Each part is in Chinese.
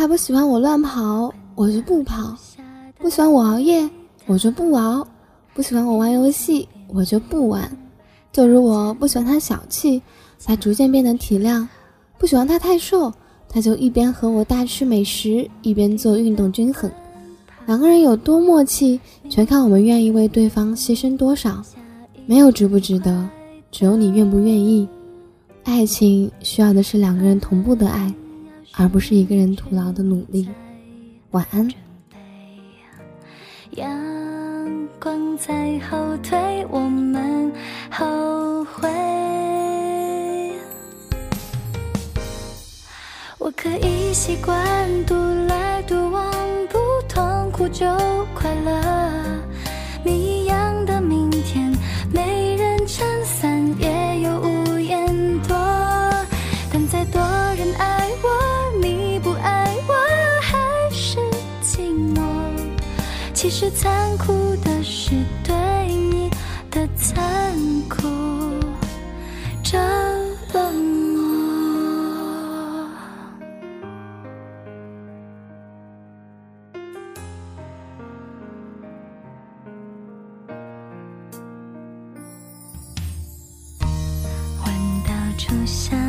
他不喜欢我乱跑，我就不跑；不喜欢我熬夜，我就不熬；不喜欢我玩游戏，我就不玩。就如我不喜欢他小气，他逐渐变得体谅；不喜欢他太瘦，他就一边和我大吃美食，一边做运动均衡。两个人有多默契，全看我们愿意为对方牺牲多少。没有值不值得，只有你愿不愿意。爱情需要的是两个人同步的爱，而不是一个人徒劳的努力。晚安。阳光在后退，我们后悔。我可以习惯独来独往，不痛苦就快乐。其实残酷的是对你的残酷，着冷漠。闻到初夏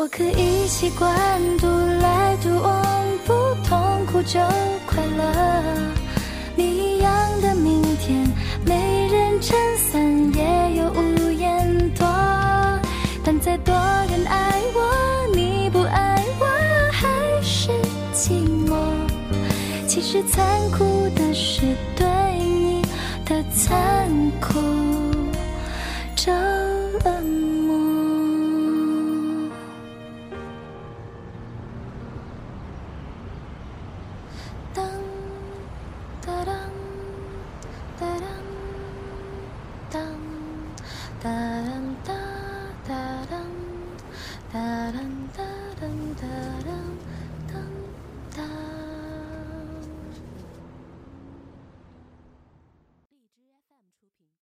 我可以习惯独来独往，不痛苦就快乐。谜一样的明天，没人撑伞，也有屋檐躲。但再多人爱我，你不爱我，还是寂寞。其实残酷的是对你的残酷，这